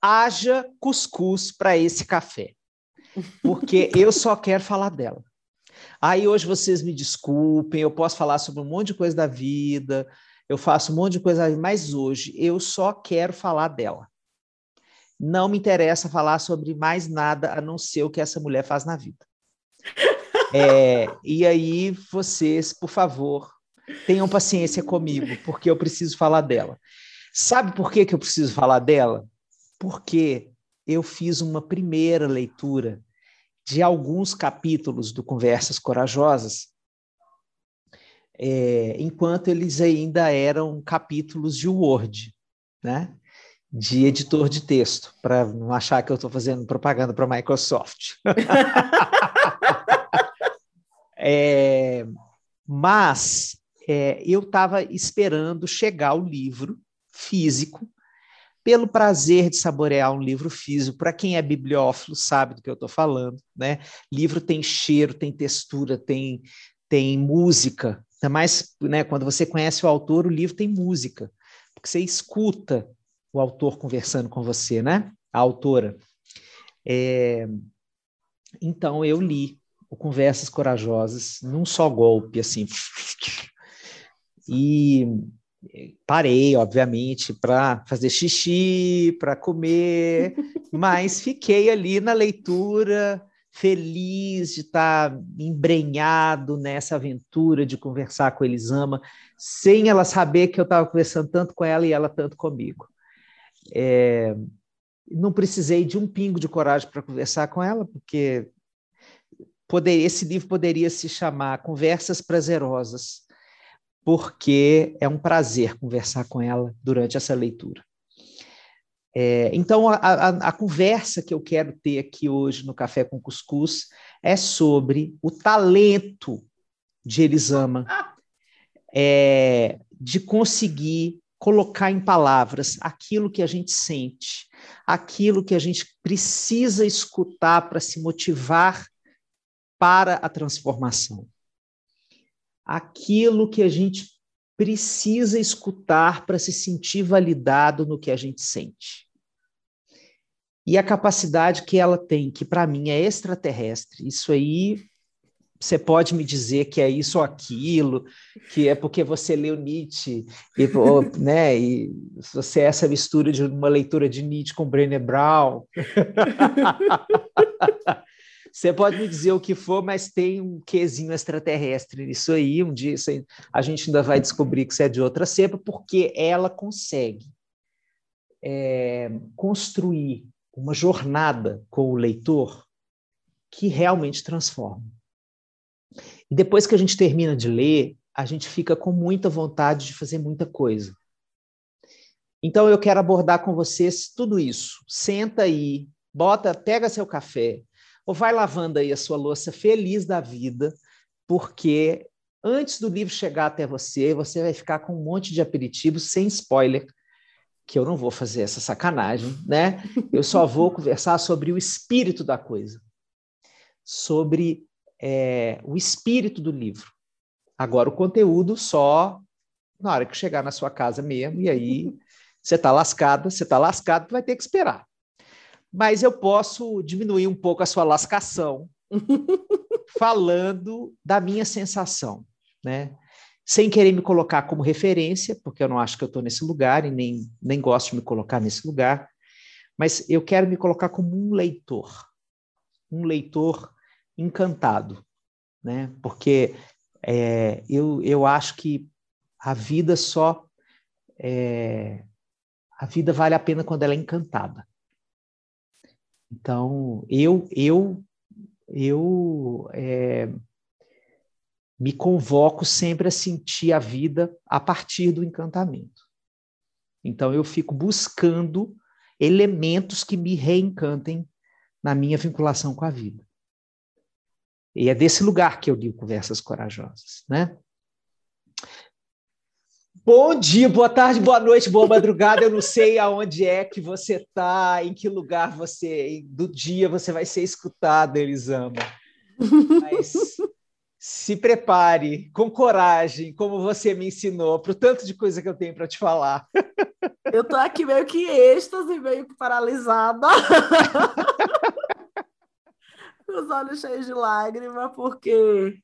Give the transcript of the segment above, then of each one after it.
haja cuscuz para esse café, porque eu só quero falar dela. Aí hoje vocês me desculpem, eu posso falar sobre um monte de coisa da vida, eu faço um monte de coisa, mas hoje eu só quero falar dela. Não me interessa falar sobre mais nada a não ser o que essa mulher faz na vida. É, e aí vocês, por favor, tenham paciência comigo, porque eu preciso falar dela. Sabe por que, que eu preciso falar dela? Porque eu fiz uma primeira leitura de alguns capítulos do Conversas Corajosas, é, enquanto eles ainda eram capítulos de Word, né? de editor de texto, para não achar que eu estou fazendo propaganda para a Microsoft. é, mas é, eu estava esperando chegar o livro físico pelo prazer de saborear um livro físico. Para quem é bibliófilo sabe do que eu estou falando, né? Livro tem cheiro, tem textura, tem, tem música. Ainda mais né, quando você conhece o autor, o livro tem música, porque você escuta o autor conversando com você, né? A autora. É... Então eu li o Conversas Corajosas num só golpe, assim. E Parei, obviamente, para fazer xixi, para comer, mas fiquei ali na leitura, feliz de estar embrenhado nessa aventura de conversar com a Elisama, sem ela saber que eu estava conversando tanto com ela e ela tanto comigo. É, não precisei de um pingo de coragem para conversar com ela, porque poder, esse livro poderia se chamar Conversas Prazerosas porque é um prazer conversar com ela durante essa leitura. É, então, a, a, a, conversa que eu quero ter aqui hoje no Café com Cuscuz é sobre o talento de Elisama é, de conseguir colocar em palavras aquilo que a gente sente, aquilo que a gente precisa escutar para se motivar para a transformação aquilo que a gente precisa escutar para se sentir validado no que a gente sente. E a capacidade que ela tem, que para mim é extraterrestre, isso aí você pode me dizer que é isso ou aquilo, que é porque você leu Nietzsche, e, né, e você é essa mistura de uma leitura de Nietzsche com Brené Brown. Você pode me dizer o que for, mas tem um quesinho extraterrestre nisso aí. Um dia aí, a gente ainda vai descobrir que isso é de outra cepa, porque ela consegue é, construir uma jornada com o leitor que realmente transforma. E depois que a gente termina de ler, a gente fica com muita vontade de fazer muita coisa. Então eu quero abordar com vocês tudo isso. Senta aí, bota, pega seu café, ou vai lavando aí a sua louça feliz da vida, porque antes do livro chegar até você, você vai ficar com um monte de aperitivos sem spoiler, que eu não vou fazer essa sacanagem, né? Eu só vou conversar sobre o espírito da coisa, sobre é, o espírito do livro. Agora, o conteúdo só na hora que chegar na sua casa mesmo, e aí você está lascado, você está lascado, vai ter que esperar mas eu posso diminuir um pouco a sua lascação falando da minha sensação, né? Sem querer me colocar como referência, porque eu não acho que eu estou nesse lugar e nem, nem gosto de me colocar nesse lugar, mas eu quero me colocar como um leitor, um leitor encantado, né? Porque é, eu, eu acho que a vida só é, a vida vale a pena quando ela é encantada. Então, eu, eu, eu é, me convoco sempre a sentir a vida a partir do encantamento. Então, eu fico buscando elementos que me reencantem na minha vinculação com a vida. E é desse lugar que eu li Conversas Corajosas, né? Bom dia, boa tarde, boa noite, boa madrugada. Eu não sei aonde é que você está, em que lugar você do dia você vai ser escutado, Elisama. Mas se prepare com coragem, como você me ensinou, para o tanto de coisa que eu tenho para te falar. Eu tô aqui meio que êxtase, meio que paralisada. Os olhos cheios de lágrimas, porque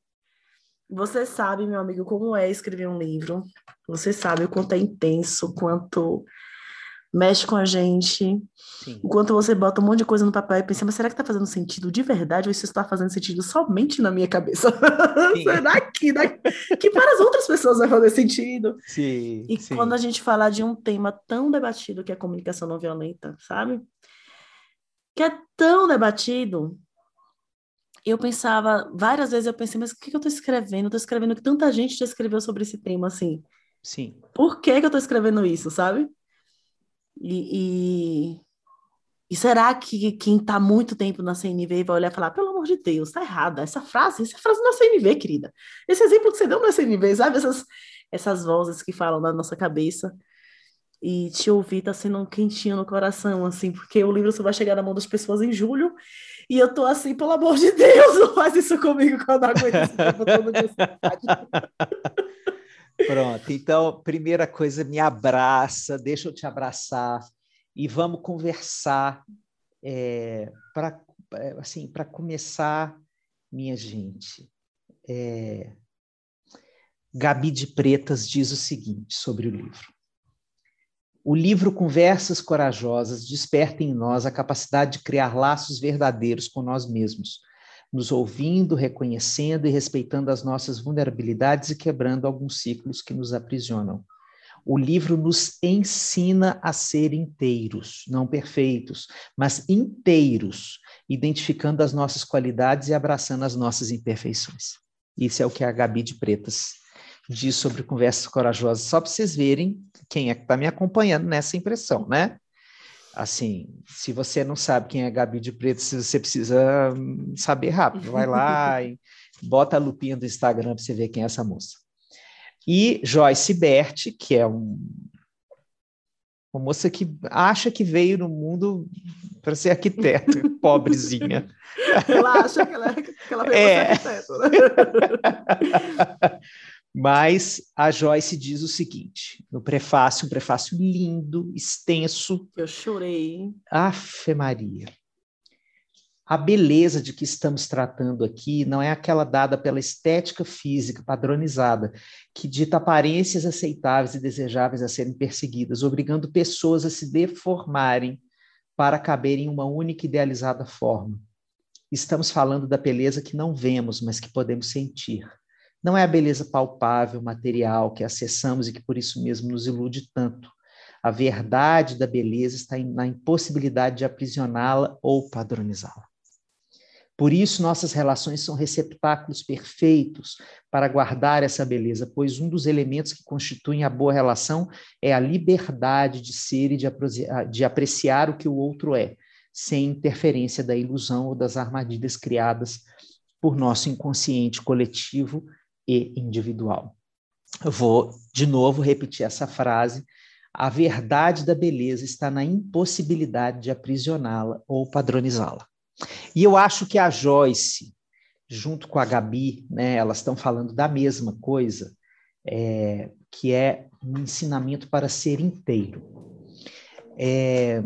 você sabe, meu amigo, como é escrever um livro. Você sabe o quanto é intenso, o quanto mexe com a gente, Sim. o quanto você bota um monte de coisa no papel e pensa, mas será que está fazendo sentido de verdade ou isso está fazendo sentido somente na minha cabeça? será que, né? que para as outras pessoas vai fazer sentido? Sim, e sim. quando a gente falar de um tema tão debatido que é a comunicação não violenta, sabe? Que é tão debatido, eu pensava, várias vezes eu pensei, mas o que eu estou escrevendo? Estou escrevendo que tanta gente já escreveu sobre esse tema, assim. Sim. Por que, que eu estou escrevendo isso, sabe? E, e, e será que quem está muito tempo na CNV vai olhar e falar, pelo amor de Deus, está errada. Essa frase, essa frase não é CNV, querida. Esse exemplo que você deu não é CNV, sabe? Essas, essas vozes que falam na nossa cabeça. E te ouvir tá sendo um quentinho no coração, assim, porque o livro só vai chegar na mão das pessoas em julho. E eu tô assim, pelo amor de Deus, não faz isso comigo que eu aguento esse tempo todo Pronto, então, primeira coisa, me abraça, deixa eu te abraçar e vamos conversar é, para é, assim, começar, minha gente. É, Gabi de Pretas diz o seguinte sobre o livro. O livro Conversas Corajosas desperta em nós a capacidade de criar laços verdadeiros com nós mesmos, nos ouvindo, reconhecendo e respeitando as nossas vulnerabilidades e quebrando alguns ciclos que nos aprisionam. O livro nos ensina a ser inteiros, não perfeitos, mas inteiros, identificando as nossas qualidades e abraçando as nossas imperfeições. Isso é o que a Gabi de Pretas diz sobre Conversas Corajosas, só para vocês verem quem é que está me acompanhando nessa impressão, né? assim, se você não sabe quem é Gabi de Preto, você precisa hum, saber rápido. Vai lá e bota a lupinha do Instagram para você ver quem é essa moça. E Joyce Bert, que é um, uma moça que acha que veio no mundo para ser arquiteto, pobrezinha. Ela acha que ela, que ela veio é. para ser arquiteto. Né? Mas a Joyce diz o seguinte, no prefácio, um prefácio lindo, extenso. Eu chorei. Afe Maria. A beleza de que estamos tratando aqui não é aquela dada pela estética física padronizada, que dita aparências aceitáveis e desejáveis a serem perseguidas, obrigando pessoas a se deformarem para caber em uma única idealizada forma. Estamos falando da beleza que não vemos, mas que podemos sentir não é a beleza palpável, material, que acessamos e que por isso mesmo nos ilude tanto. A verdade da beleza está na impossibilidade de aprisioná-la ou padronizá-la. Por isso, nossas relações são receptáculos perfeitos para guardar essa beleza, pois um dos elementos que constituem a boa relação é a liberdade de ser e de apreciar o que o outro é, sem interferência da ilusão ou das armadilhas criadas por nosso inconsciente coletivo e individual. Eu vou de novo repetir essa frase. A verdade da beleza está na impossibilidade de aprisioná-la ou padronizá-la. E eu acho que a Joyce, junto com a Gabi, né, elas estão falando da mesma coisa, é, que é um ensinamento para ser inteiro. É,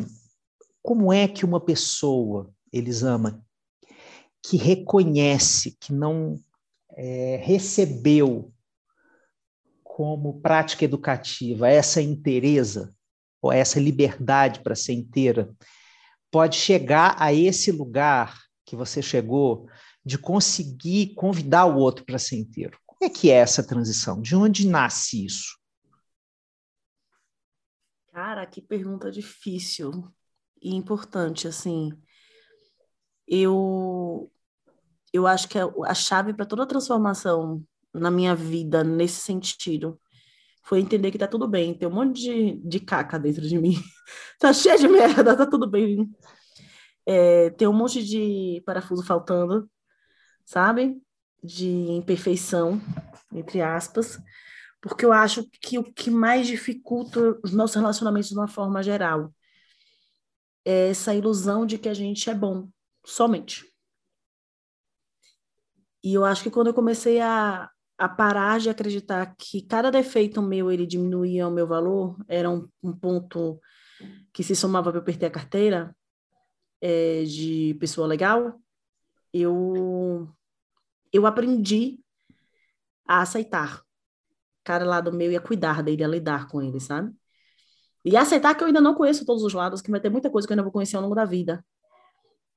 como é que uma pessoa, eles amam, que reconhece que não é, recebeu como prática educativa essa inteireza, ou essa liberdade para ser inteira, pode chegar a esse lugar que você chegou de conseguir convidar o outro para ser inteiro. Como é que é essa transição? De onde nasce isso? Cara, que pergunta difícil e importante, assim. Eu eu acho que a, chave para toda a transformação na minha vida nesse sentido foi entender que tá tudo bem, tem um monte de, de caca dentro de mim. tá cheio de merda, tá tudo bem. É, tem um monte de parafuso faltando, sabe? De imperfeição, entre aspas, porque eu acho que o que mais dificulta os nossos relacionamentos de uma forma geral é essa ilusão de que a gente é bom, somente. E eu acho que quando eu comecei a, a parar de acreditar que cada defeito meu ele diminuía o meu valor, era um, um ponto que se somava para eu perder a carteira é, de pessoa legal, eu eu aprendi a aceitar cada lado meu e a cuidar dele, a lidar com ele, sabe? E aceitar que eu ainda não conheço todos os lados, que vai ter muita coisa que eu ainda vou conhecer ao longo da vida.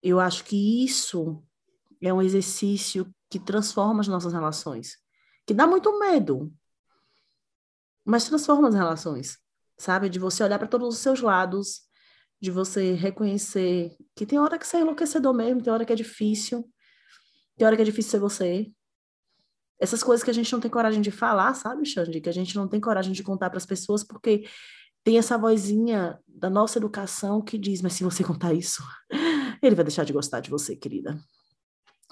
Eu acho que isso é um exercício que transforma as nossas relações, que dá muito medo, mas transforma as relações, sabe? De você olhar para todos os seus lados, de você reconhecer que tem hora que você é enlouquecedor mesmo, tem hora que é difícil, tem hora que é difícil ser você. Essas coisas que a gente não tem coragem de falar, sabe, Xande? Que a gente não tem coragem de contar para as pessoas porque tem essa vozinha da nossa educação que diz: mas se você contar isso, ele vai deixar de gostar de você, querida.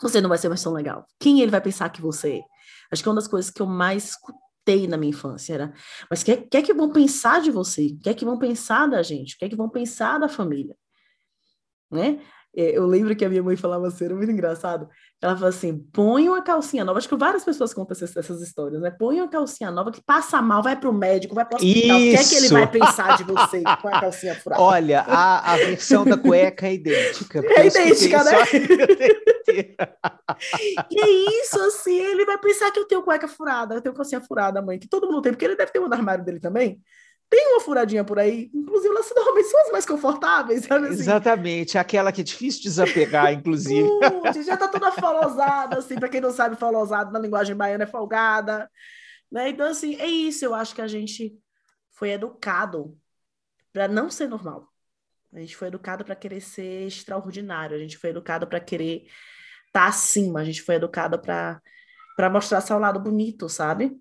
Você não vai ser mais tão legal. Quem ele vai pensar que você é? Acho que é uma das coisas que eu mais escutei na minha infância era: mas o que, que é que vão pensar de você? O que é que vão pensar da gente? O que é que vão pensar da família? Né? É, eu lembro que a minha mãe falava assim, era muito engraçado. Ela falou assim: põe uma calcinha nova. Acho que várias pessoas contam essas, essas histórias, né? Põe uma calcinha nova que passa mal, vai para o médico, vai para o hospital. Isso. O que é que ele vai pensar de você com a calcinha furada? Olha, a, a versão da cueca é idêntica. É idêntica, né? e é isso, assim, ele vai pensar que eu tenho cueca furada, eu tenho calcinha furada, mãe, que todo mundo tem, porque ele deve ter no armário dele também tem uma furadinha por aí, inclusive elas normalmente são as mais confortáveis, sabe assim? Exatamente, aquela que é difícil desapegar, inclusive. Putz, já tá toda folosada, assim, para quem não sabe, folosado na linguagem baiana é folgada, né? Então, assim, é isso, eu acho que a gente foi educado para não ser normal. A gente foi educado para querer ser extraordinário, a gente foi educado para querer estar tá acima, a gente foi educado para mostrar seu lado bonito, sabe?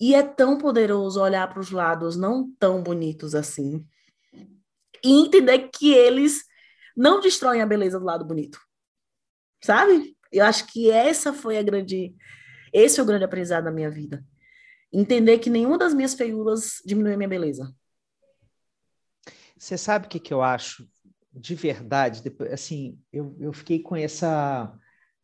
E é tão poderoso olhar para os lados não tão bonitos assim e entender que eles não destroem a beleza do lado bonito. Sabe? Eu acho que essa foi a grande esse é o grande aprendizado da minha vida. Entender que nenhuma das minhas feiuras diminui a minha beleza. Você sabe o que, que eu acho de verdade? Depois, assim, eu, eu fiquei com essa,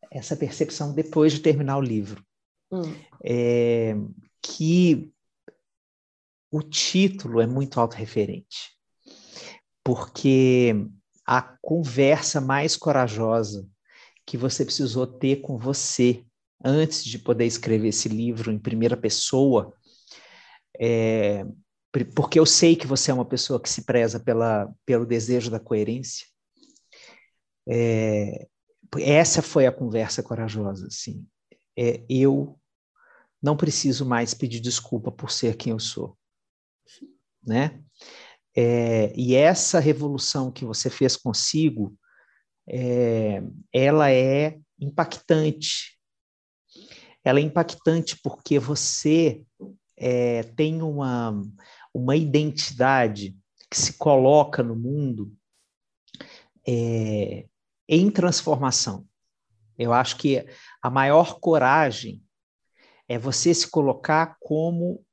essa percepção depois de terminar o livro. Hum. É, que o título é muito autorreferente, porque a conversa mais corajosa que você precisou ter com você antes de poder escrever esse livro em primeira pessoa, é, porque eu sei que você é uma pessoa que se preza pela, pelo desejo da coerência. É, essa foi a conversa corajosa, assim. É, eu não preciso mais pedir desculpa por ser quem eu sou, né? É, e essa revolução que você fez consigo, é, ela é impactante. Ela é impactante porque você é, tem uma, uma identidade que se coloca no mundo é, em transformação. Eu acho que a maior coragem é você se colocar como,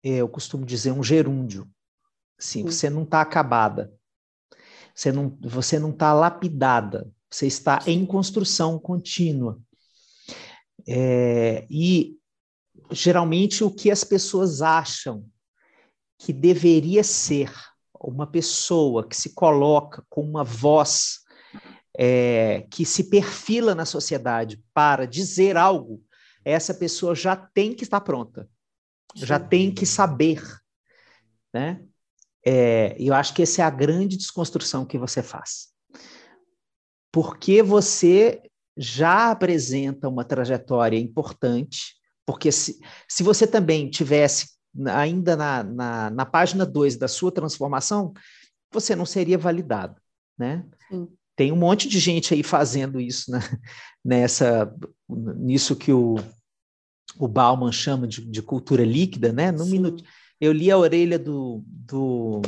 é, eu costumo dizer, um gerúndio. Assim, você não está acabada, você não você não está lapidada, você está em construção contínua. É, e geralmente o que as pessoas acham que deveria ser uma pessoa que se coloca com uma voz é, que se perfila na sociedade para dizer algo essa pessoa já tem que estar pronta, Sim. já tem que saber, né? É, eu acho que essa é a grande desconstrução que você faz. Porque você já apresenta uma trajetória importante, porque se, se você também tivesse ainda na, na, na página 2 da sua transformação, você não seria validado, né? Sim. Tem um monte de gente aí fazendo isso né? nessa nisso que o, o Bauman chama de, de cultura líquida, né? No minuto, eu li a orelha do, do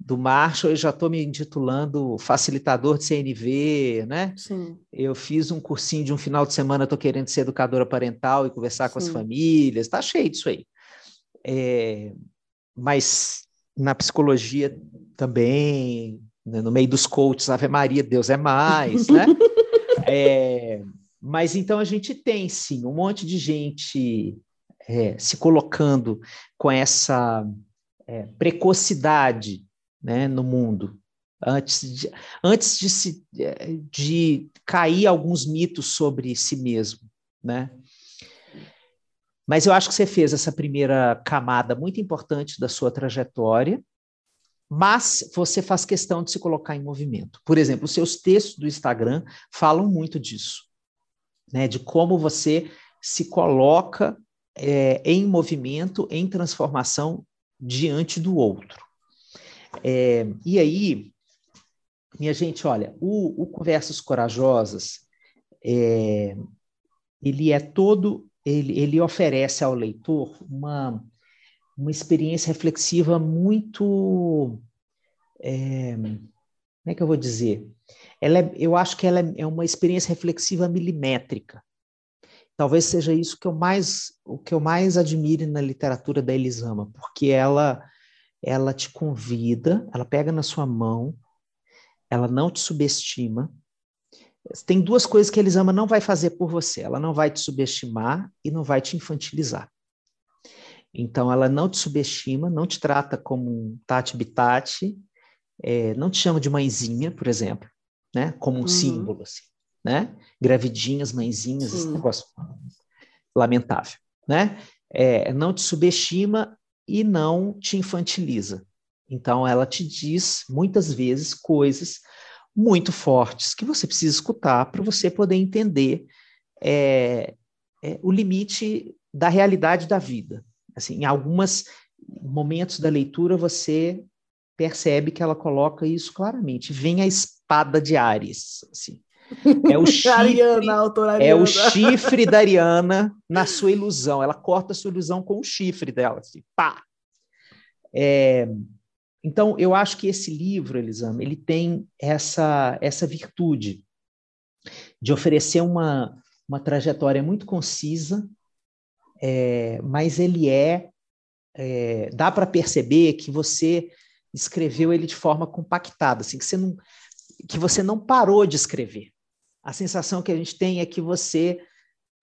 do Marshall, eu já estou me intitulando facilitador de CNV, né? Sim. Eu fiz um cursinho de um final de semana, estou querendo ser educadora parental e conversar com as famílias, está cheio disso aí. É, mas na psicologia também, no meio dos coaches, Ave Maria, Deus é mais, né? É, mas então a gente tem sim um monte de gente é, se colocando com essa é, precocidade né, no mundo, antes de, antes de, se, de cair alguns mitos sobre si mesmo, né? Mas eu acho que você fez essa primeira camada muito importante da sua trajetória, mas você faz questão de se colocar em movimento. Por exemplo, os seus textos do Instagram falam muito disso, né? De como você se coloca é, em movimento, em transformação diante do outro. É, e aí, minha gente, olha, o, o Conversas Corajosas, é, ele é todo, ele, ele oferece ao leitor uma, uma experiência reflexiva muito, é, como é que eu vou dizer? Ela é, eu acho que ela é, uma experiência reflexiva milimétrica. Talvez seja isso que eu mais, o que eu mais admire na literatura da Elisama, porque ela ela te convida, ela pega na sua mão, ela não te subestima. Tem duas coisas que a Elisama não vai fazer por você. Ela não vai te subestimar e não vai te infantilizar. Então, ela não te subestima, não te trata como um tati-bitati, é, não te chama de mãezinha, por exemplo, né? como um uhum. símbolo, assim, né? Gravidinhas, mãezinhas, Sim. esse negócio lamentável, né? É, não te subestima e não te infantiliza. Então, ela te diz muitas vezes coisas muito fortes que você precisa escutar para você poder entender é, é, o limite da realidade da vida. Assim, em alguns momentos da leitura você percebe que ela coloca isso claramente. Vem a espada de Ares, assim. É o chifre, Ariana, é o chifre da Ariana na sua ilusão. Ela corta a sua ilusão com o chifre dela, assim, pá. É, então, eu acho que esse livro, Elisama, ele tem essa, essa virtude de oferecer uma, uma trajetória muito concisa, é, mas ele é, é dá para perceber que você escreveu ele de forma compactada, assim, que você não que você não parou de escrever. A sensação que a gente tem é que você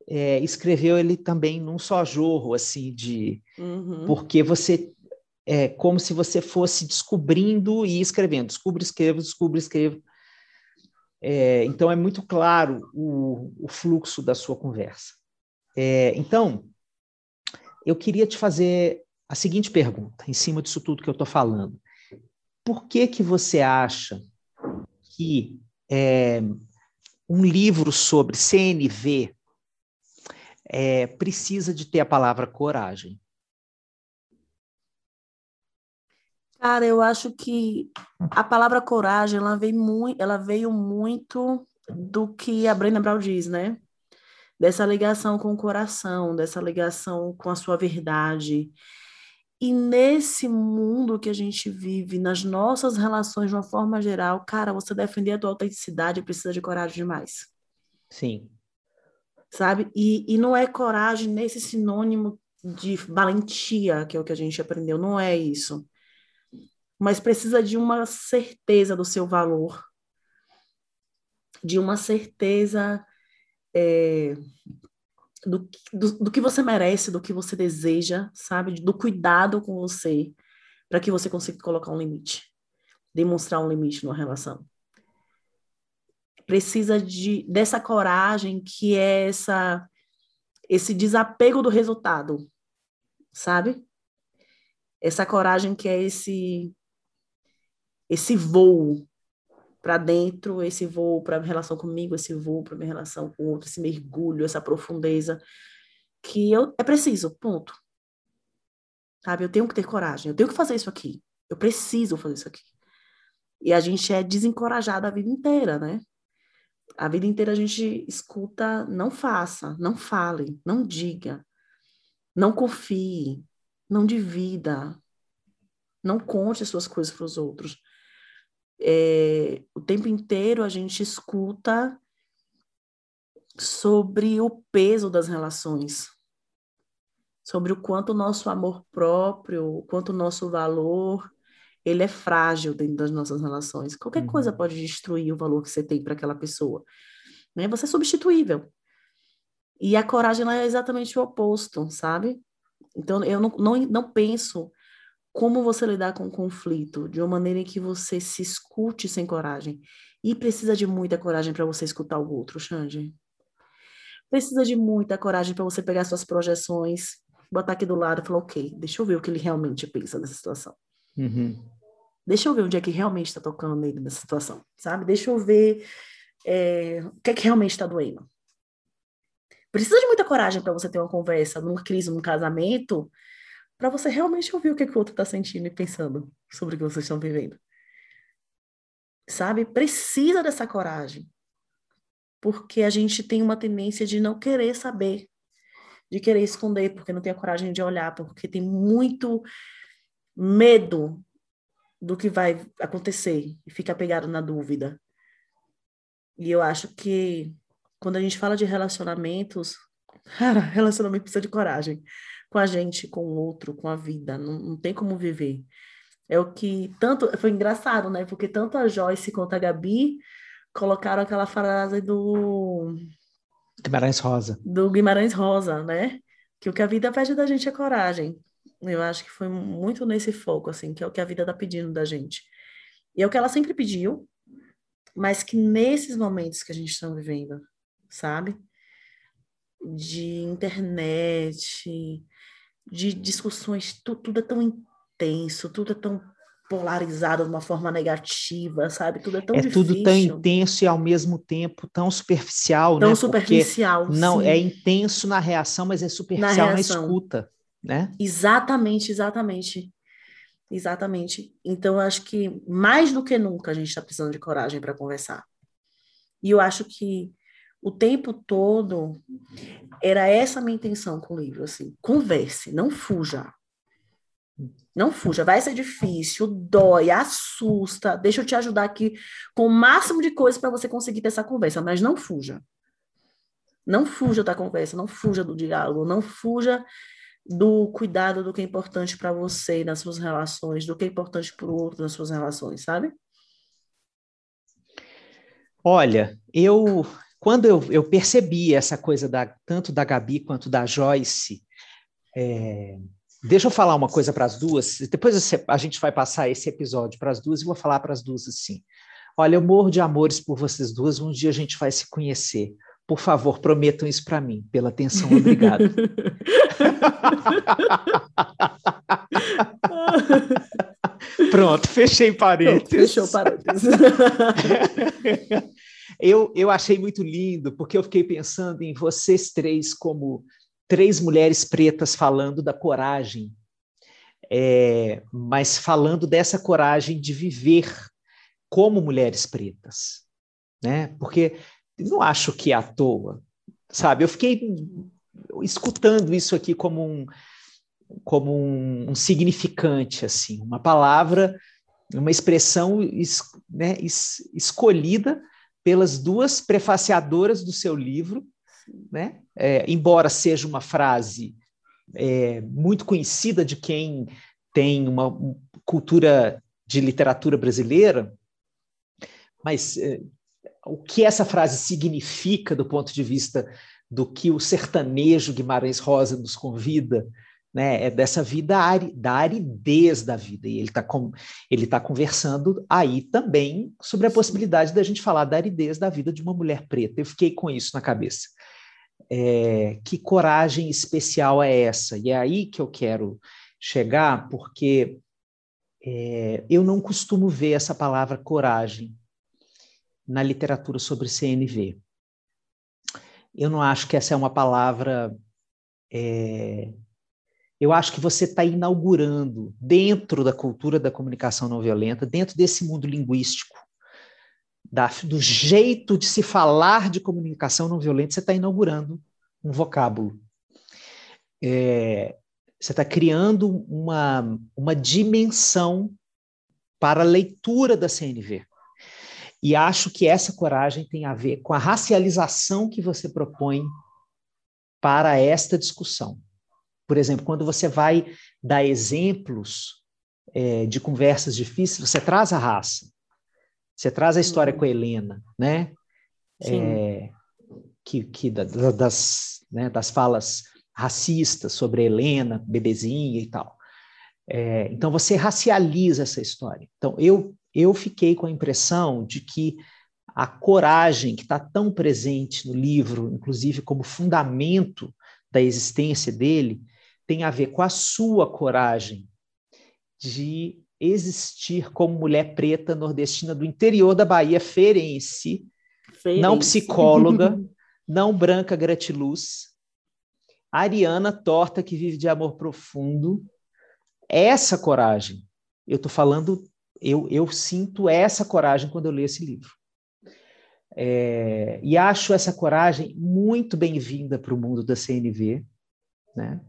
é, escreveu ele também num só jorro, assim, de uhum. porque você é como se você fosse descobrindo e escrevendo, descubro, escrevo, descubro, escrevo. É, então é muito claro o, o, fluxo da sua conversa. É, então, eu queria te fazer a seguinte pergunta, em cima disso tudo que eu estou falando. Por que que você acha que é, um livro sobre CNV é, precisa de ter a palavra coragem? Cara, eu acho que a palavra coragem, ela veio muito, ela veio muito do que a Brenda Brown diz, né? Dessa ligação com o coração, dessa ligação com a sua verdade. E nesse mundo que a gente vive, nas nossas relações de uma forma geral, cara, você defender a tua autenticidade precisa de coragem demais. Sim. Sabe? E, e não é coragem nesse sinônimo de valentia, que é o que a gente aprendeu, não é isso. Mas precisa de uma certeza do seu valor, de uma certeza é, do, do, do que você merece, do que você deseja, sabe? Do cuidado com você, para que você consiga colocar um limite, demonstrar um limite numa relação. Precisa de, dessa coragem que é essa, esse desapego do resultado, sabe? Essa coragem que é esse esse voo para dentro, esse voo para minha relação comigo, esse voo para minha relação com outro, esse mergulho, essa profundeza, que eu, é preciso, ponto. Sabe, eu tenho que ter coragem, eu tenho que fazer isso aqui, eu preciso fazer isso aqui. E a gente é desencorajado a vida inteira, né? A vida inteira a gente escuta, não faça, não fale, não diga, não confie, não divida, Não conte as suas coisas para os outros. É, o tempo inteiro a gente escuta sobre o peso das relações, sobre o quanto o nosso amor próprio, o quanto o nosso valor, ele é frágil dentro das nossas relações. Qualquer uhum. coisa pode destruir o valor que você tem para aquela pessoa. Né? Você é substituível. E a coragem é exatamente o oposto, sabe? Então, eu não, não, não penso como você lidar com o conflito de uma maneira em que você se escute sem coragem. E precisa de muita coragem para você escutar o outro, Xande. Precisa de muita coragem para você pegar suas projeções, botar aqui do lado e falar, ok, deixa eu ver o que ele realmente pensa dessa situação. Uhum. Deixa eu ver onde é que realmente está tocando nele nessa situação, sabe? Deixa eu ver é, o que é que realmente está doendo. Precisa de muita coragem para você ter uma conversa numa crise, num casamento, para você realmente ouvir o que, que o outro está sentindo e pensando sobre o que vocês estão vivendo. Sabe? Precisa dessa coragem. Porque a gente tem uma tendência de não querer saber, de querer esconder, porque não tem a coragem de olhar, porque tem muito medo do que vai acontecer e fica pegado na dúvida. E eu acho que quando a gente fala de relacionamentos, cara, relacionamento precisa de coragem com a gente, com o outro, com a vida, não, não tem como viver. É o que tanto foi engraçado, né? Porque tanto a Joyce quanto a Gabi colocaram aquela frase do Guimarães Rosa. Do Guimarães Rosa, né? Que o que a vida pede da gente é coragem. Eu acho que foi muito nesse foco, assim, que é o que a vida está pedindo da gente. E é o que ela sempre pediu, mas que nesses momentos que a gente está vivendo, sabe? De internet, de discussões, tudo, tudo é tão intenso, tudo é tão polarizado de uma forma negativa, sabe? Tudo é tão é difícil. tudo tão intenso e ao mesmo tempo tão superficial, tão né? superficial. Porque não sim. é intenso na reação, mas é superficial na, na escuta, né? Exatamente, exatamente. Exatamente. Então, eu acho que mais do que nunca a gente está precisando de coragem para conversar. E eu acho que o tempo todo era essa a minha intenção com o livro, assim, converse, não fuja. Não fuja, vai ser difícil, dói, assusta. Deixa eu te ajudar aqui com o máximo de coisas para você conseguir ter essa conversa, mas não fuja. Não fuja da conversa, não fuja do diálogo, não fuja do cuidado do que é importante para você nas suas relações, do que é importante para o outro nas suas relações, sabe? Olha, eu quando eu, eu percebi essa coisa da, tanto da Gabi quanto da Joyce, é, deixa eu falar uma coisa para as duas, depois a gente vai passar esse episódio para as duas e vou falar para as duas assim. Olha, eu morro de amores por vocês duas, um dia a gente vai se conhecer. Por favor, prometam isso para mim. Pela atenção, obrigado. Pronto, fechei parênteses. Pronto, fechou parênteses. eu, eu achei muito lindo, porque eu fiquei pensando em vocês três como três mulheres pretas falando da coragem, é, mas falando dessa coragem de viver como mulheres pretas, né? Porque não acho que é à toa, sabe? Eu fiquei escutando isso aqui como um como um, um significante assim, uma palavra, uma expressão es, né, es, escolhida pelas duas prefaciadoras do seu livro, né? É, embora seja uma frase é, muito conhecida de quem tem uma cultura de literatura brasileira, mas é, o que essa frase significa do ponto de vista do que o sertanejo Guimarães Rosa nos convida, né, é dessa vida da aridez da vida. E ele está ele tá conversando aí também sobre a possibilidade da gente falar da aridez da vida de uma mulher preta. Eu fiquei com isso na cabeça. É, que coragem especial é essa? E é aí que eu quero chegar, porque é, eu não costumo ver essa palavra coragem na literatura sobre CNV. Eu não acho que essa é uma palavra. É, eu acho que você está inaugurando, dentro da cultura da comunicação não violenta, dentro desse mundo linguístico, da, do jeito de se falar de comunicação não violenta, você está inaugurando um vocábulo. É, Você está criando uma, uma dimensão para a leitura da CNV. E acho que essa coragem tem a ver com a racialização que você propõe para esta discussão. Por exemplo, quando você vai dar exemplos é, de conversas difíceis, você traz a raça, você traz a história uhum. com a Helena, né? É, que, que da, das, né, das falas racistas sobre a Helena, bebezinha e tal. É, então você racializa essa história. Então eu eu fiquei com a impressão de que a coragem que está tão presente no livro, inclusive como fundamento da existência dele, tem a ver com a sua coragem de existir como mulher preta nordestina do interior da Bahia, ferense, não psicóloga, não branca gratiluz, ariana torta que vive de amor profundo. Essa coragem, eu estou falando, eu, eu sinto essa coragem quando eu leio esse livro. É, e acho essa coragem muito bem-vinda para o mundo da CNV, né?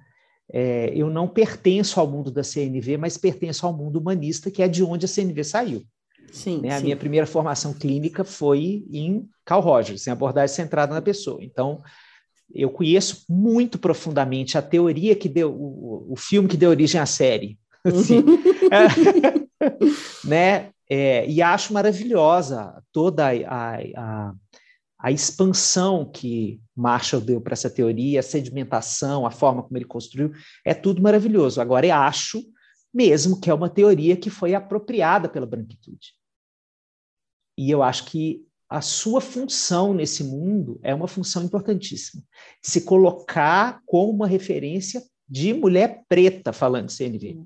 É, eu não pertenço ao mundo da CNV, mas pertenço ao mundo humanista, que é de onde a CNV saiu. Sim, né? A minha primeira formação clínica foi em Carl Rogers, em abordagem centrada na pessoa. Então, eu conheço muito profundamente a teoria que deu, o, o filme que deu origem à série. Assim, né? É, e acho maravilhosa toda a, a, a expansão que Marshall deu para essa teoria, a sedimentação, a forma como ele construiu, é tudo maravilhoso. Agora, eu acho mesmo que é uma teoria que foi apropriada pela branquitude. E eu acho que a sua função nesse mundo é uma função importantíssima. Se colocar como uma referência de mulher preta falando CNV.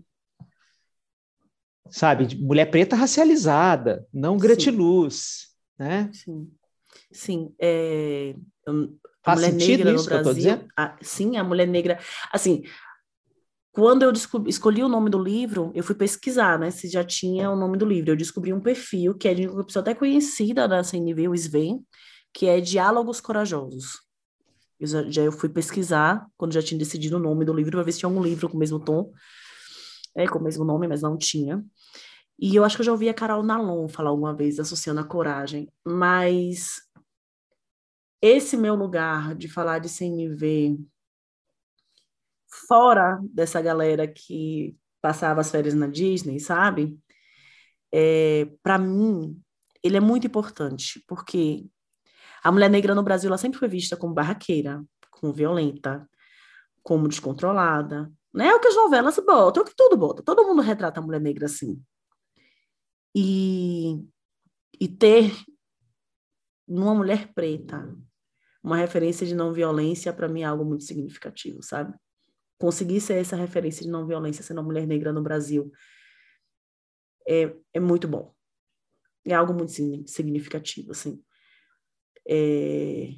Sabe, mulher preta racializada, não gratiluz, Sim. né? Sim. Sim, é, a mulher negra no Brasil. A, sim, a mulher negra. Assim, quando eu descobri, escolhi o nome do livro, eu fui pesquisar, né, se já tinha o nome do livro. Eu descobri um perfil que é de uma pessoa até conhecida da CNV, o Sven, que é Diálogos Corajosos. Eu já, já eu fui pesquisar quando já tinha decidido o nome do livro para ver se tinha algum livro com o mesmo tom, é, com o mesmo nome, mas não tinha. E eu acho que eu já ouvi a Carol Nalon falar alguma vez associando a coragem, mas esse meu lugar de falar de CNV fora dessa galera que passava as férias na Disney, sabe? É, para mim, ele é muito importante, porque a mulher negra no Brasil ela sempre foi vista como barraqueira, como violenta, como descontrolada. Né? É o que as novelas botam, é o que tudo bota. Todo mundo retrata a mulher negra assim. E, e ter numa mulher preta uma referência de não violência, para mim é algo muito significativo, sabe? Conseguir ser essa referência de não violência sendo uma mulher negra no Brasil é, é muito bom. É algo muito significativo, assim. É,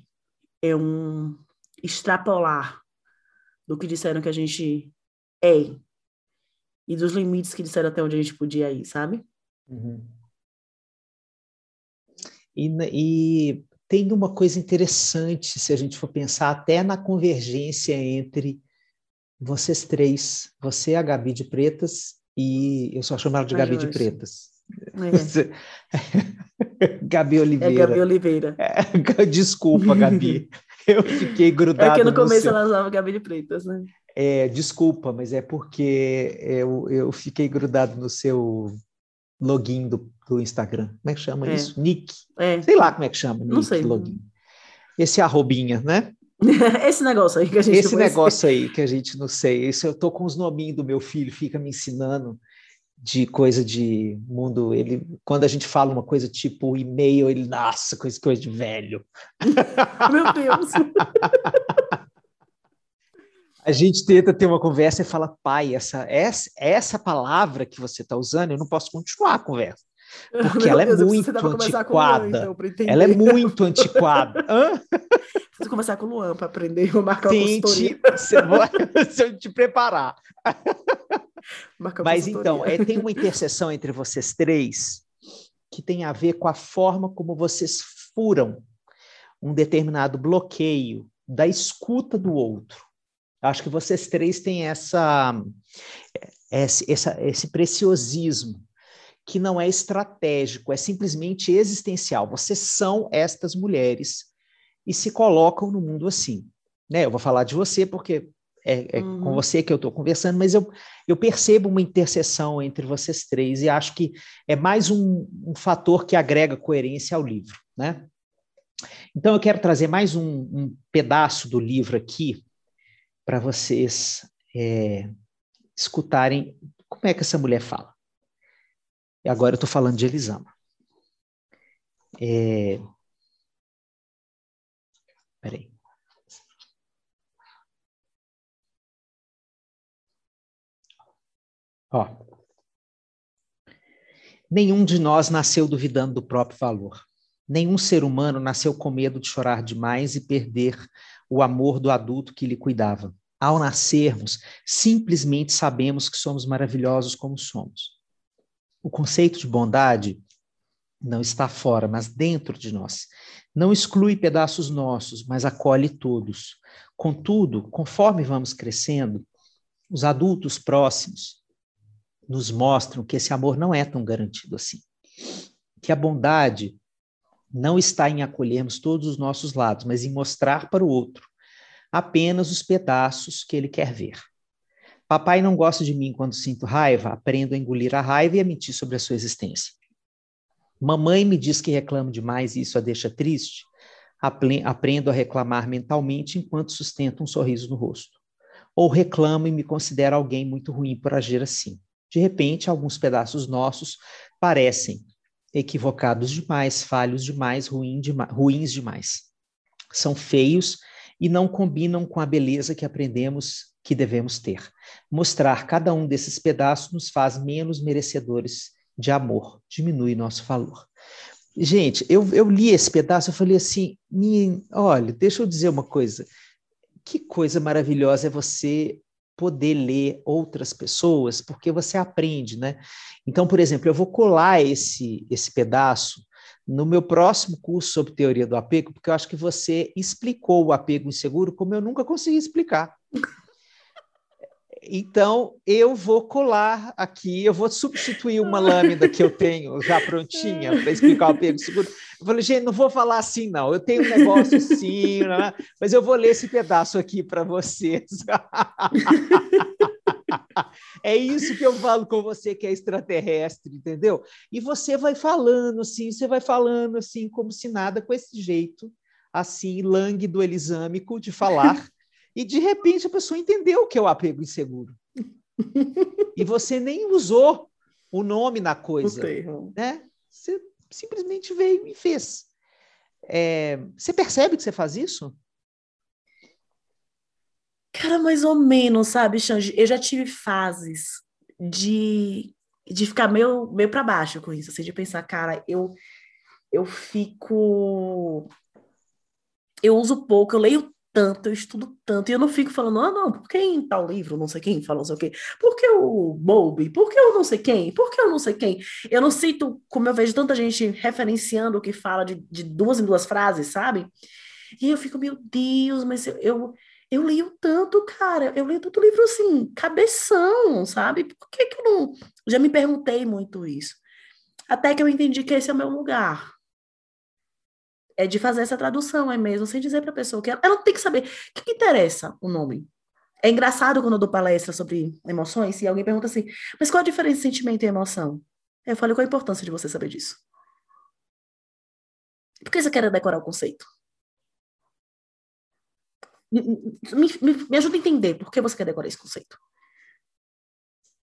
é um extrapolar do que disseram que a gente é e dos limites que disseram até onde a gente podia ir, sabe? Uhum. E, e tem uma coisa interessante, se a gente for pensar até na convergência entre vocês três, você, a Gabi de Pretas, e eu só chamo ela de Gabi de Pretas. É. Gabi Oliveira. É Gabi Oliveira. É, desculpa, Gabi. Eu fiquei grudado. É que no começo no seu... ela usava Gabi de Pretas, né? É, desculpa, mas é porque eu, eu fiquei grudado no seu login do, do Instagram. Como é que chama é. isso? Nick. É. Sei lá como é que chama. Nick, não sei. Login. Esse arrobinha, né? Esse negócio aí que a gente Esse negócio aí que a gente não sei. Isso eu tô com os nominhos do meu filho, fica me ensinando de coisa de mundo. Ele, quando a gente fala uma coisa tipo e-mail, ele, nossa, coisa, coisa de velho. Meu Deus. a gente tenta ter uma conversa e fala, pai, essa, essa, essa palavra que você está usando, eu não posso continuar a conversa. Porque ela é Deus, muito antiquada. Luan, então, ela é muito antiquada. Preciso conversar com o Luan para aprender a marcar Tente, se eu te preparar. Mas então, é, tem uma interseção entre vocês três que tem a ver com a forma como vocês furam um determinado bloqueio da escuta do outro Acho que vocês três têm essa, esse, essa, esse preciosismo que não é estratégico, é simplesmente existencial. Vocês são estas mulheres e se colocam no mundo assim. Né? Eu vou falar de você porque é, é uhum. com você que eu estou conversando, mas eu, eu percebo uma interseção entre vocês três e acho que é mais um, um fator que agrega coerência ao livro. Né? Então, eu quero trazer mais um, um pedaço do livro aqui para vocês é, escutarem como é que essa mulher fala. E agora eu estou falando de Elisama. É... Peraí. Ó. Nenhum de nós nasceu duvidando do próprio valor. Nenhum ser humano nasceu com medo de chorar demais e perder o amor do adulto que lhe cuidava. Ao nascermos, simplesmente sabemos que somos maravilhosos como somos. O conceito de bondade não está fora, mas dentro de nós. Não exclui pedaços nossos, mas acolhe todos. Contudo, conforme vamos crescendo, os adultos próximos nos mostram que esse amor não é tão garantido assim. Que a bondade não está em acolhermos todos os nossos lados, mas em mostrar para o outro apenas os pedaços que ele quer ver. Papai não gosta de mim quando sinto raiva, aprendo a engolir a raiva e a mentir sobre a sua existência. Mamãe me diz que reclamo demais e isso a deixa triste. Aprendo a reclamar mentalmente enquanto sustento um sorriso no rosto. Ou reclamo e me considero alguém muito ruim por agir assim. De repente, alguns pedaços nossos parecem equivocados demais, falhos demais, ruim ruins demais. São feios e não combinam com a beleza que aprendemos que devemos ter. Mostrar cada um desses pedaços nos faz menos merecedores de amor, diminui nosso valor. Gente, eu, eu li esse pedaço, eu falei assim, olha, deixa eu dizer uma coisa, que coisa maravilhosa é você poder ler outras pessoas, porque você aprende, né? Então, por exemplo, eu vou colar esse, esse pedaço no meu próximo curso sobre teoria do apego, porque eu acho que você explicou o apego inseguro como eu nunca consegui explicar. Então, eu vou colar aqui, eu vou substituir uma lâmina que eu tenho já prontinha para explicar o apego seguro. Eu falei, gente, não vou falar assim, não. Eu tenho um negócio assim, né? mas eu vou ler esse pedaço aqui para vocês. é isso que eu falo com você que é extraterrestre, entendeu? E você vai falando assim, você vai falando assim, como se nada, com esse jeito, assim, lânguido elisâmico de falar. E de repente a pessoa entendeu o que é o apego inseguro. e você nem usou o nome na coisa. Né? Você simplesmente veio e fez. É, você percebe que você faz isso? Cara, mais ou menos, sabe, Xande? Eu já tive fases de, de ficar meio, meio para baixo com isso, assim, de pensar, cara, eu, eu fico. Eu uso pouco, eu leio tanto, eu estudo tanto, e eu não fico falando, ah, não, por que tal livro, não sei quem, fala não sei o quê, por que o Bowlby, por que eu não sei quem, por que eu não sei quem? Eu não cito, como eu vejo tanta gente referenciando o que fala de, de duas em duas frases, sabe? E eu fico, meu Deus, mas eu, eu, eu leio tanto, cara, eu leio tanto livro assim, cabeção, sabe? Por que que eu não... Já me perguntei muito isso. Até que eu entendi que esse é o meu lugar, é de fazer essa tradução, é mesmo, sem dizer para a pessoa que ela, ela tem que saber o que, que interessa o nome. É engraçado quando eu dou palestra sobre emoções e alguém pergunta assim, mas qual a diferença de sentimento e emoção? Eu falo, qual a importância de você saber disso? Por que você quer decorar o conceito? Me, me, me ajuda a entender por que você quer decorar esse conceito.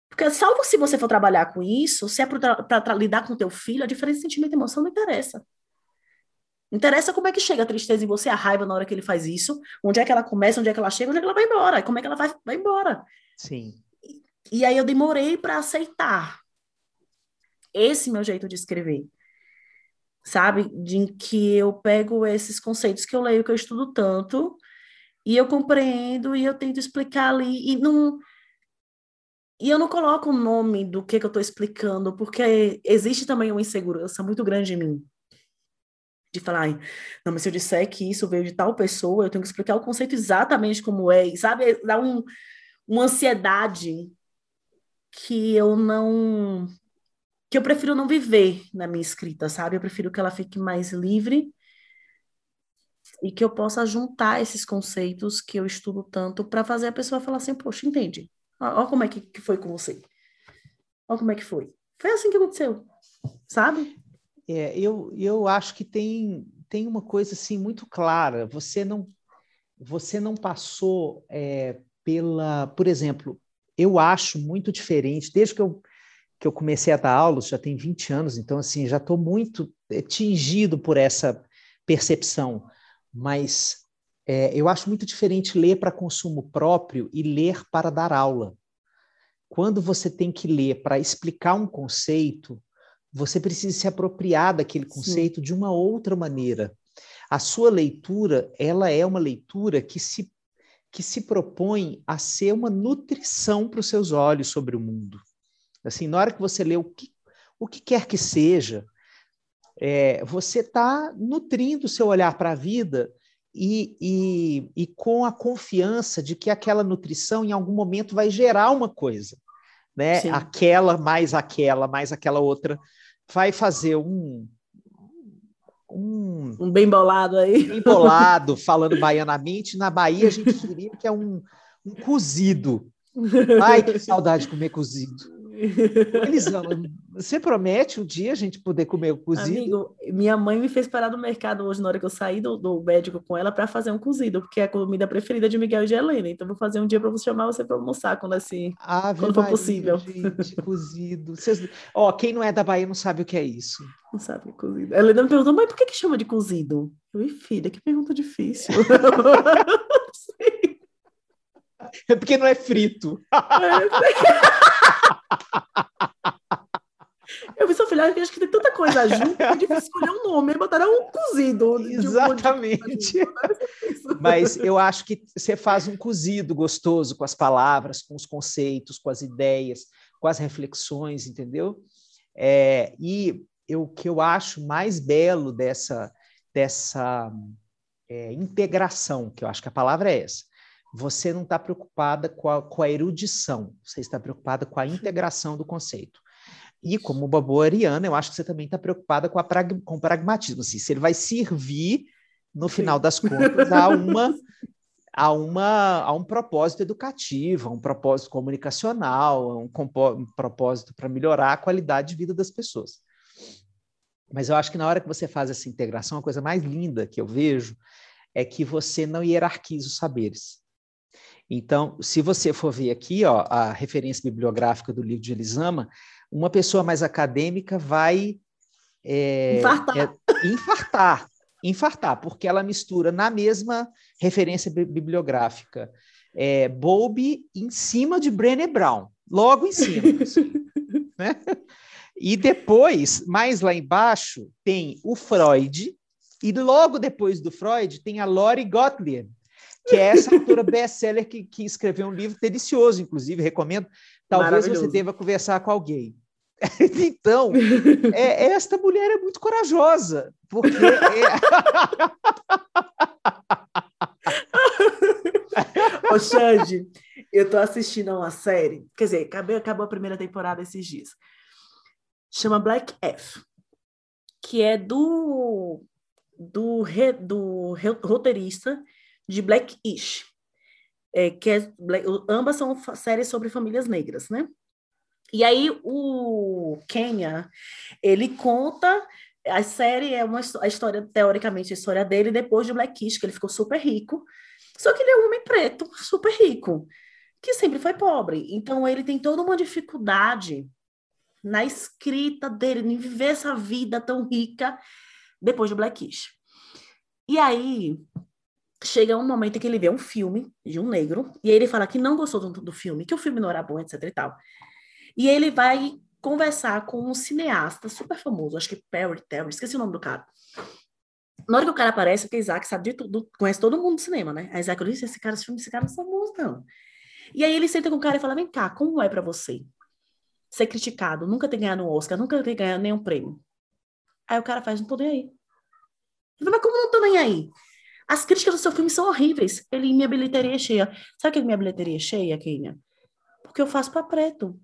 Porque, salvo se você for trabalhar com isso, se é para lidar com o teu filho, a diferença de sentimento e emoção não interessa. Interessa como é que chega a tristeza em você, a raiva na hora que ele faz isso, onde é que ela começa, onde é que ela chega, onde é que ela vai embora, como é que ela vai, vai embora. Sim. E, e aí eu demorei para aceitar esse meu jeito de escrever, sabe? De que eu pego esses conceitos que eu leio, que eu estudo tanto, e eu compreendo e eu tento explicar ali, e não. E eu não coloco o nome do que, que eu estou explicando, porque existe também uma insegurança muito grande em mim de falar, não, mas se eu disser que isso veio de tal pessoa, eu tenho que explicar o conceito exatamente como é, e, sabe? Dá um, uma ansiedade que eu não que eu prefiro não viver na minha escrita, sabe? Eu prefiro que ela fique mais livre e que eu possa juntar esses conceitos que eu estudo tanto para fazer a pessoa falar assim, poxa, entende? Olha como é que, que foi com você. Olha como é que foi. Foi assim que aconteceu, sabe? É, eu, eu acho que tem, tem uma coisa assim muito clara. Você não você não passou é, pela, por exemplo, eu acho muito diferente desde que eu que eu comecei a dar aulas, já tem 20 anos, então assim já estou muito tingido por essa percepção. Mas é, eu acho muito diferente ler para consumo próprio e ler para dar aula. Quando você tem que ler para explicar um conceito, você precisa se apropriar daquele conceito Sim. de uma outra maneira. A sua leitura, ela é uma leitura que se que se propõe a ser uma nutrição para os seus olhos sobre o mundo. Assim, na hora que você lê o que, o que quer que seja, é, você está nutrindo o seu olhar para a vida e, e, e, com a confiança de que aquela nutrição em algum momento vai gerar uma coisa, né? Sim. Aquela mais aquela mais aquela outra vai fazer um um, um bem bolado aí, bem bolado, falando baianamente. Na Bahia a gente diria que é um, um cozido. Ai, que saudade de comer cozido. Elisama, você promete um dia a gente poder comer o cozido? Amigo, minha mãe me fez parar no mercado hoje, na hora que eu saí do, do médico com ela, para fazer um cozido, porque é a comida preferida de Miguel e de Helena. Então, vou fazer um dia para você chamar você para almoçar quando, assim, Ave quando for possível. Gente, cozido. Vocês... Ó, quem não é da Bahia não sabe o que é isso. Não sabe o que é cozido. A Helena me perguntou, mãe, por que, que chama de cozido? Eu, e filha, que pergunta difícil. é porque não é frito. Eu vi sua filha, acho que tem tanta coisa junto que é difícil escolher um nome. E botaram um cozido. Exatamente. Um Mas eu acho que você faz um cozido gostoso com as palavras, com os conceitos, com as ideias, com as reflexões, entendeu? É, e o que eu acho mais belo dessa, dessa é, integração, que eu acho que a palavra é essa, você não está preocupada com a, com a erudição, você está preocupada com a integração do conceito. E como boa ariana, eu acho que você também está preocupada com, prag, com o pragmatismo, assim, se ele vai servir, no final das contas, a uma a, uma, a um propósito educativo, a um propósito comunicacional, a um, um propósito para melhorar a qualidade de vida das pessoas. Mas eu acho que na hora que você faz essa integração, a coisa mais linda que eu vejo é que você não hierarquiza os saberes. Então, se você for ver aqui, ó, a referência bibliográfica do livro de Elisama, uma pessoa mais acadêmica vai é, infartar. É, infartar, infartar, porque ela mistura na mesma referência bibliográfica é, Bowlby em cima de Brené Brown, logo em cima. assim, né? E depois, mais lá embaixo, tem o Freud, e logo depois do Freud tem a Lori Gottlieb, que é essa autora best-seller que, que escreveu um livro delicioso, inclusive, recomendo. Talvez você deva conversar com alguém. então, é, esta mulher é muito corajosa, porque. É... Ô, Xande, eu tô assistindo a uma série, quer dizer, acabou, acabou a primeira temporada esses dias. Chama Black F, que é do, do, do roteirista de Blackish, é, que é, ambas são séries sobre famílias negras, né? E aí o Kenya, ele conta a série é uma a história teoricamente a história dele depois de Blackish, que ele ficou super rico. Só que ele é um homem preto, super rico, que sempre foi pobre. Então ele tem toda uma dificuldade na escrita dele, em viver essa vida tão rica depois de Blackish. E aí chega um momento em que ele vê um filme de um negro, e aí ele fala que não gostou do, do filme, que o filme não era bom, etc e tal. E ele vai conversar com um cineasta super famoso, acho que Perry Terry, esqueci o nome do cara. Na hora que o cara aparece, porque Isaac sabe de tudo, conhece todo mundo do cinema, né? A Isaac disse, esse cara, esse filme, esse cara não é famoso, não. E aí ele senta com o cara e fala, vem cá, como é para você ser criticado, nunca ter ganhado um Oscar, nunca ter ganhado nenhum prêmio? Aí o cara faz, não tô nem aí. Mas como não tô nem aí? As críticas do seu filme são horríveis. Ele, minha bilheteria é cheia. Sabe que minha bilheteria é cheia, Kenia? Porque eu faço para preto.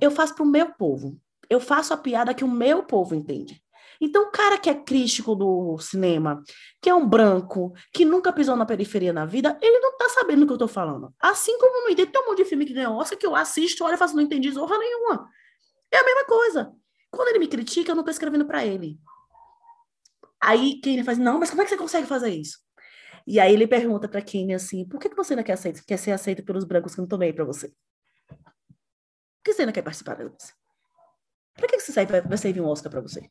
Eu faço para o meu povo. Eu faço a piada que o meu povo entende. Então, o cara que é crítico do cinema, que é um branco, que nunca pisou na periferia na vida, ele não tá sabendo do que eu tô falando. Assim como não entende, tem um monte de filme que ganha Oscar que eu assisto, olha e faço, não entendi zorra nenhuma. É a mesma coisa. Quando ele me critica, eu não tô escrevendo para ele. Aí quem faz, não, mas como é que você consegue fazer isso? E aí ele pergunta para Kenny assim, por que, que você não quer, aceito, quer ser aceito pelos brancos que não tomei para você? Por que você não quer participar deles? Por que, que você vai, vai servir um Oscar para você?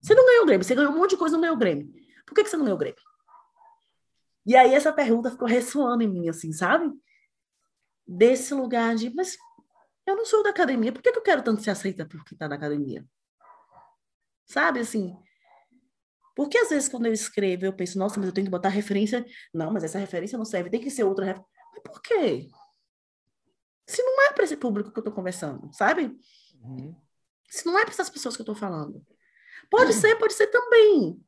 Você não ganhou o Grêmio, você ganhou um monte de coisa não ganhou o Grêmio. Por que, que você não ganhou o Grêmio? E aí essa pergunta ficou ressoando em mim, assim, sabe? Desse lugar de, mas eu não sou da academia, por que, que eu quero tanto ser aceita por quem está na academia? Sabe, assim, porque às vezes quando eu escrevo, eu penso, nossa, mas eu tenho que botar referência. Não, mas essa referência não serve, tem que ser outra referência. Mas por quê? Se não é para esse público que eu estou conversando, sabe? Uhum. Se não é para essas pessoas que eu estou falando. Pode uhum. ser, pode ser também.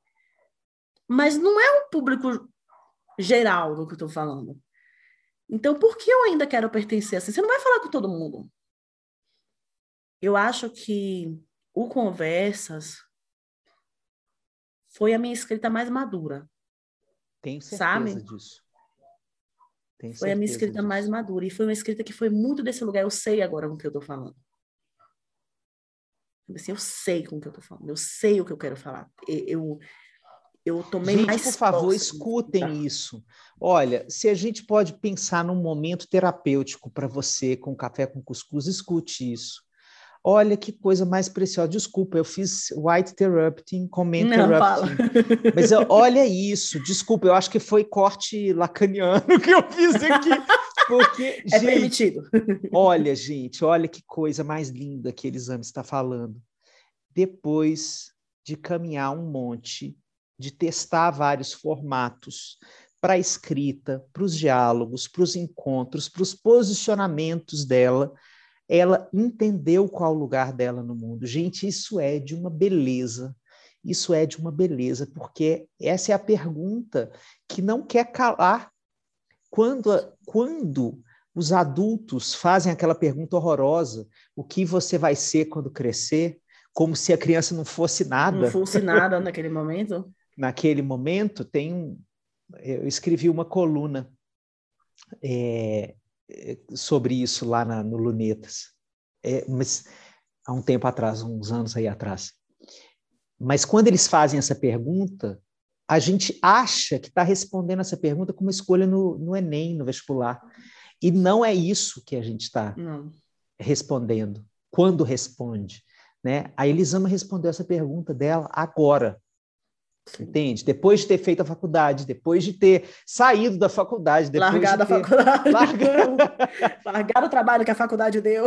Mas não é um público geral do que eu estou falando. Então, por que eu ainda quero pertencer assim? Você não vai falar com todo mundo. Eu acho que o Conversas foi a minha escrita mais madura. Tenho certeza sabe? disso. Tenho foi a minha escrita disso. mais madura. E foi uma escrita que foi muito desse lugar. Eu sei agora com o que eu estou falando. Assim, eu sei com o que eu estou falando. Eu sei o que eu quero falar. Eu, eu tomei gente, mais. Por favor, escutem tá? isso. Olha, se a gente pode pensar num momento terapêutico para você com café com cuscuz, escute isso. Olha que coisa mais preciosa. Desculpa, eu fiz white interrupting, comment interrupting. Mas eu, olha isso, desculpa, eu acho que foi corte lacaniano que eu fiz aqui. Porque, é gente, permitido. Olha, gente, olha que coisa mais linda que Elisame está falando. Depois de caminhar um monte, de testar vários formatos para a escrita, para os diálogos, para os encontros, para os posicionamentos dela, ela entendeu qual o lugar dela no mundo. Gente, isso é de uma beleza. Isso é de uma beleza, porque essa é a pergunta que não quer calar. Quando, quando os adultos fazem aquela pergunta horrorosa: o que você vai ser quando crescer? Como se a criança não fosse nada. Não fosse nada naquele momento. naquele momento, tem um. Eu escrevi uma coluna é, sobre isso lá na, no Lunetas, é, mas há um tempo atrás, uns anos aí atrás. Mas quando eles fazem essa pergunta, a gente acha que está respondendo essa pergunta com uma escolha no, no, Enem, no vestibular. E não é isso que a gente está respondendo, quando responde. Né? A Elisama respondeu essa pergunta dela agora. Entende? Depois de ter feito a faculdade, depois de ter saído da faculdade, depois largado de ter... a faculdade. Largado... largado o trabalho que a faculdade deu.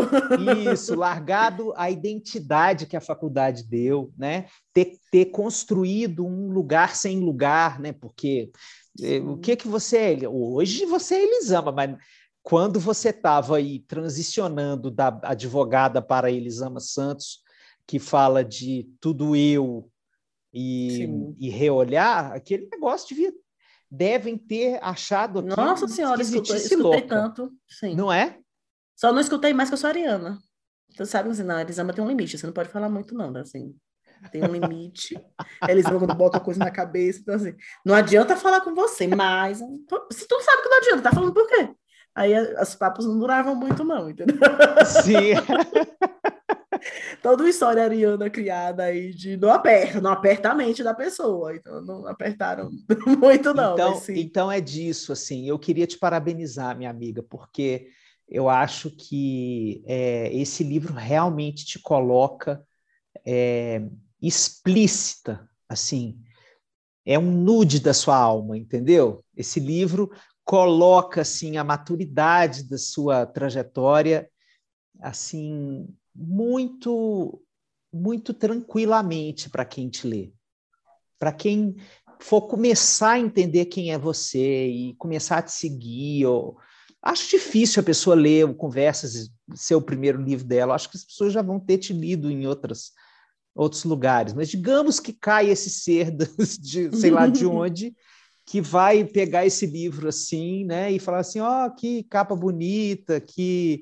Isso, largado a identidade que a faculdade deu, né? Ter, ter construído um lugar sem lugar, né? Porque Sim. Eh, o que que você é? Hoje você é Elisama, mas quando você estava aí transicionando da advogada para Elisama Santos, que fala de tudo eu e, e reolhar, aquele negócio devia devem ter achado Nossa senhora, escutei, escutei tanto. Sim. Não é? Só não escutei mais que eu sou Ariana. Você sabe assim, não, Elisama tem um limite, você não pode falar muito, não, né? assim. Tem um limite. Elisama quando bota coisa na cabeça, então assim, não adianta falar com você, mas se tu sabe que não adianta, tá falando por quê? Aí os papos não duravam muito, não, entendeu? Sim. toda uma história ariana criada aí de não aperta, não aperta a mente da pessoa. Então não apertaram muito, não. Então, então é disso, assim. Eu queria te parabenizar, minha amiga, porque eu acho que é, esse livro realmente te coloca é, explícita, assim. É um nude da sua alma, entendeu? Esse livro coloca assim a maturidade da sua trajetória assim muito muito tranquilamente para quem te lê. Para quem for começar a entender quem é você e começar a te seguir, ou... acho difícil a pessoa ler o Conversas, ser o primeiro livro dela. Acho que as pessoas já vão ter te lido em outras outros lugares, mas digamos que cai esse ser de sei lá de onde que vai pegar esse livro assim, né, e falar assim, ó, oh, que capa bonita, que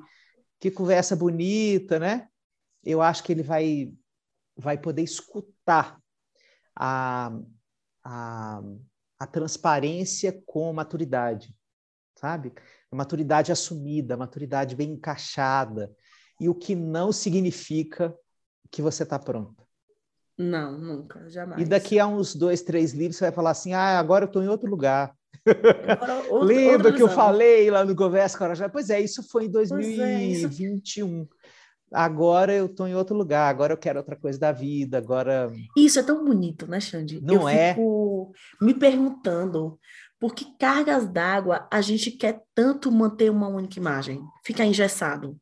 que conversa bonita, né? Eu acho que ele vai vai poder escutar a, a, a transparência com maturidade, sabe? A maturidade assumida, a maturidade bem encaixada, e o que não significa que você está pronta. Não, nunca, jamais. E daqui a uns dois, três livros você vai falar assim: ah, agora eu estou em outro lugar. Outro, Lembra que eu falei lá no Conversa Corajá? Pois é, isso foi em 2021. É, isso... Agora eu estou em outro lugar, agora eu quero outra coisa da vida, agora... Isso é tão bonito, né, Xande? Não eu é? fico me perguntando por que cargas d'água a gente quer tanto manter uma única imagem, ficar engessado.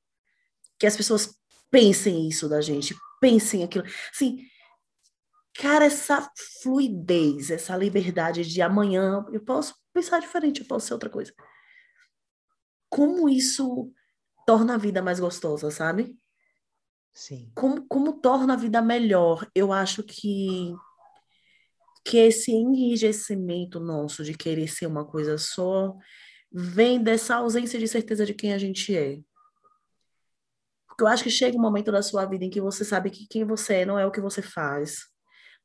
Que as pessoas pensem isso da gente, pensem aquilo. Assim, cara, essa fluidez, essa liberdade de amanhã eu posso pensar diferente, eu posso ser outra coisa. Como isso torna a vida mais gostosa, sabe? Sim. Como, como torna a vida melhor? Eu acho que que esse enrijecimento nosso de querer ser uma coisa só vem dessa ausência de certeza de quem a gente é. Porque eu acho que chega um momento da sua vida em que você sabe que quem você é não é o que você faz,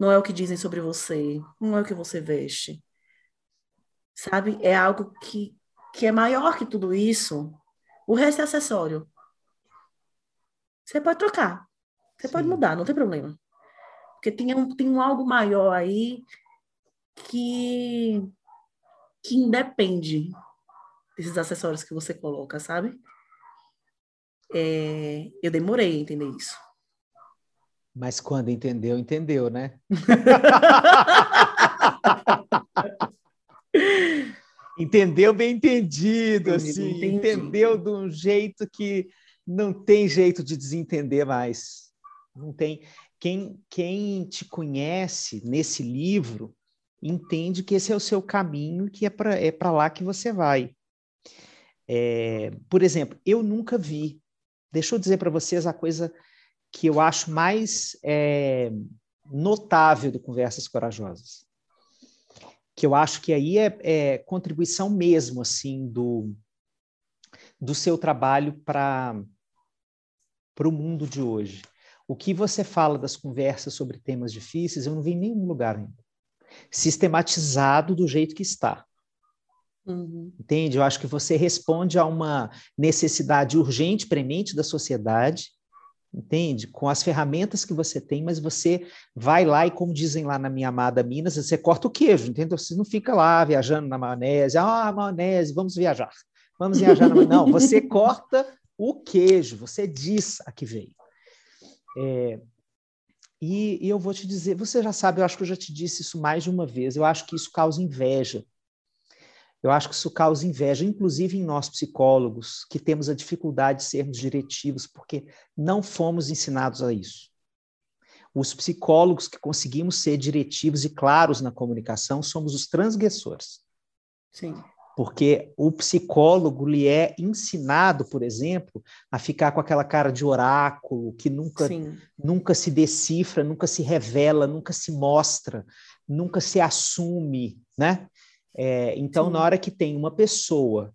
não é o que dizem sobre você, não é o que você veste. Sabe? É algo que, que é maior que tudo isso. O resto é acessório. Você pode trocar. Você Sim. pode mudar, não tem problema. Porque tem um, tem um algo maior aí que, que independe desses acessórios que você coloca, sabe? É, eu demorei a entender isso. Mas quando entendeu, entendeu, né? entendeu bem entendido, assim, entendi. entendeu de um jeito que não tem jeito de desentender mais. Não tem. Quem, quem te conhece nesse livro entende que esse é o seu caminho, que é para é lá que você vai. É, por exemplo, eu nunca vi. Deixa eu dizer para vocês a coisa que eu acho mais é, notável do Conversas Corajosas. Que eu acho que aí é, é contribuição mesmo, assim, do, do seu trabalho para para o mundo de hoje. O que você fala das conversas sobre temas difíceis, eu não vi em nenhum lugar ainda. Sistematizado do jeito que está. Uhum. Entende? Eu acho que você responde a uma necessidade urgente, premente da sociedade, entende? Com as ferramentas que você tem, mas você vai lá e, como dizem lá na minha amada Minas, você corta o queijo, entende? Você não fica lá viajando na maionese, ah, maionese, vamos viajar. Vamos viajar na maionese. Não, você corta o queijo, você diz a que veio. É, e, e, eu vou te dizer, você já sabe, eu acho que eu já te disse isso mais de uma vez, eu acho que isso causa inveja. Eu acho que isso causa inveja, inclusive em nós psicólogos, que temos a dificuldade de sermos diretivos, porque não fomos ensinados a isso. Os psicólogos que conseguimos ser diretivos e claros na comunicação somos os transgressores. Sim porque o psicólogo lhe é ensinado, por exemplo, a ficar com aquela cara de oráculo que nunca, nunca se decifra, nunca se revela, nunca se mostra, nunca se assume, né? É, então, Sim. na hora que tem uma pessoa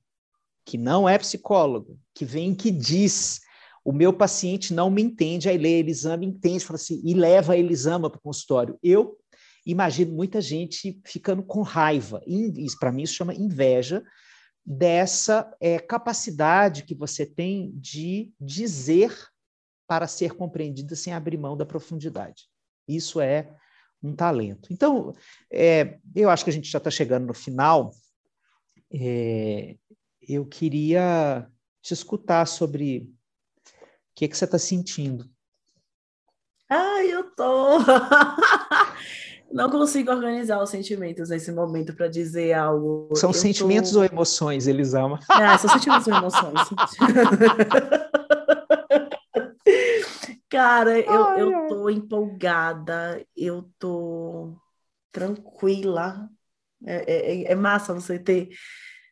que não é psicólogo, que vem que diz o meu paciente não me entende, aí lê Elisama, entende, fala assim, e leva a Elisama para o consultório. Eu imagino muita gente ficando com raiva. Para mim, isso chama inveja dessa é, capacidade que você tem de dizer para ser compreendida sem abrir mão da profundidade. Isso é um talento. Então, é, eu acho que a gente já está chegando no final. É, eu queria te escutar sobre o que, que você está sentindo. Ai, eu tô. não consigo organizar os sentimentos nesse momento para dizer algo. São eu sentimentos tô... ou emoções, Elisama? Ah, são sentimentos ou emoções. Cara, eu, ai, eu tô empolgada, eu tô tranquila. É, é, é, é massa você ter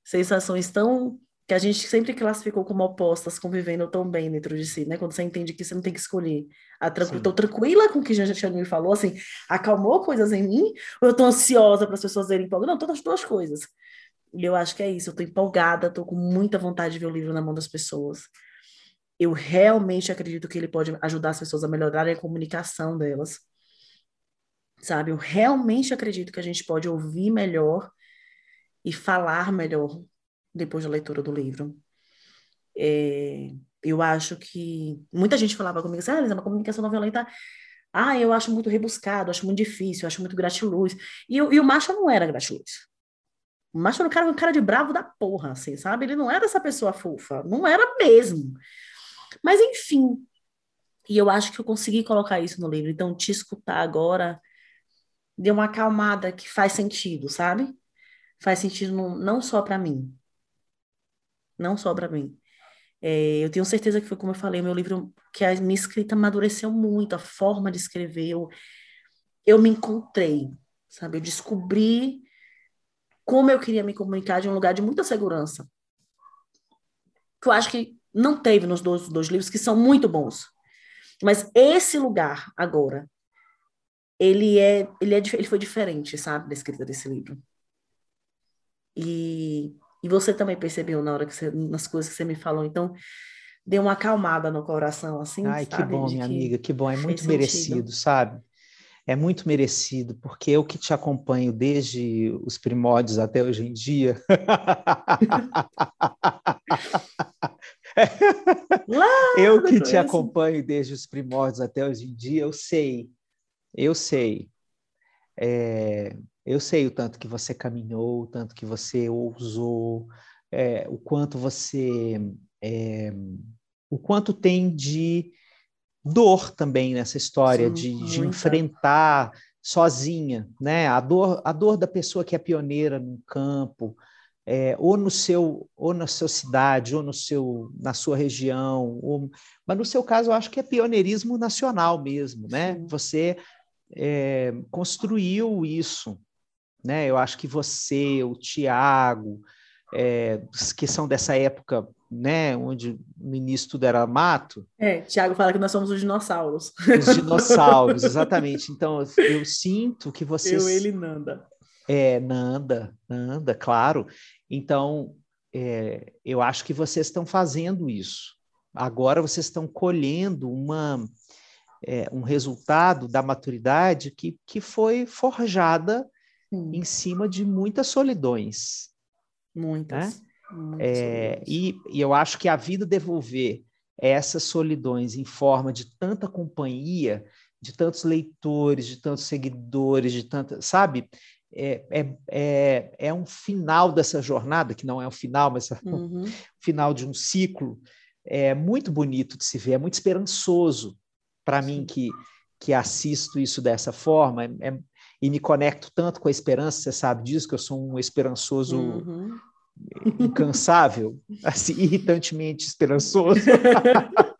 sensações tão que a gente sempre classificou como opostas, convivendo tão bem dentro de si, né? Quando você entende que você não tem que escolher. A tranqu... Tô tranquila com o que a gente me falou, assim, acalmou coisas em mim, ou eu tô ansiosa para as pessoas verem empolgadas? Não, todas as duas coisas. E eu acho que é isso, eu tô empolgada, tô com muita vontade de ver o livro na mão das pessoas. Eu realmente acredito que ele pode ajudar as pessoas a melhorarem a comunicação delas. Sabe? Eu realmente acredito que a gente pode ouvir melhor e falar melhor depois da leitura do livro. É, eu acho que muita gente falava comigo assim, ah, Lisa, uma comunicação não violenta, ah, eu acho muito rebuscado, acho muito difícil, acho muito gratiluz. E, e o macho não era gratiluz. O macho era um cara, um cara de bravo da porra, assim, sabe? Ele não era essa pessoa fofa, não era mesmo. Mas, enfim, e eu acho que eu consegui colocar isso no livro. Então, te escutar agora deu uma acalmada que faz sentido, sabe? Faz sentido não, não só para mim, não só para mim. É, eu tenho certeza que foi como eu falei, meu livro, que a minha escrita amadureceu muito, a forma de escrever, eu, eu me encontrei, sabe? Eu descobri como eu queria me comunicar de um lugar de muita segurança. Que eu acho que não teve nos dois, dois livros, que são muito bons. Mas esse lugar, agora, ele é, ele é ele foi diferente, sabe, da escrita desse livro. E e você também percebeu na hora que você, nas coisas que você me falou, então deu uma acalmada no coração, assim. Ai, sabe? que bom, minha que amiga, que bom, é muito merecido, sentido. sabe? É muito merecido, porque eu que te acompanho desde os primórdios até hoje em dia. Eu que te acompanho desde os primórdios até hoje em dia, eu sei, eu sei. É, eu sei o tanto que você caminhou, o tanto que você ousou, é, o quanto você. é, o quanto tem de dor também nessa história, Sim, de, de enfrentar sozinha, né? A dor, a dor da pessoa que é pioneira no campo, é, ou no seu, ou na sua cidade, ou no seu, na sua região, ou- mas no seu caso eu acho que é pioneirismo nacional mesmo, né? Sim. Você é, construiu isso, né? Eu acho que você, o Tiago, é, que são dessa época, né? Onde no início tudo era mato, É, Tiago fala que nós somos os dinossauros. os dinossauros, exatamente. Então eu sinto que vocês Eu, ele Nanda. É, Nanda, Nanda, claro. Então, é, eu acho que vocês estão fazendo isso. Agora vocês estão colhendo uma, é, um resultado da maturidade que, que foi forjada Sim, em cima de muitas solidões. muitas. muitas É, e, e eu acho que a vida devolver essas solidões em forma de tanta companhia, de tantos leitores, de tantos seguidores, de tanta, sabe? É, é, é, é um final dessa jornada, que não é um final, mas é um Uhum. final de um ciclo, é muito bonito de se ver, é muito esperançoso para mim que, que assisto isso dessa forma é- é- e me conecto tanto com a esperança, você sabe disso, que eu sou um esperançoso Uhum. incansável, assim, irritantemente esperançoso.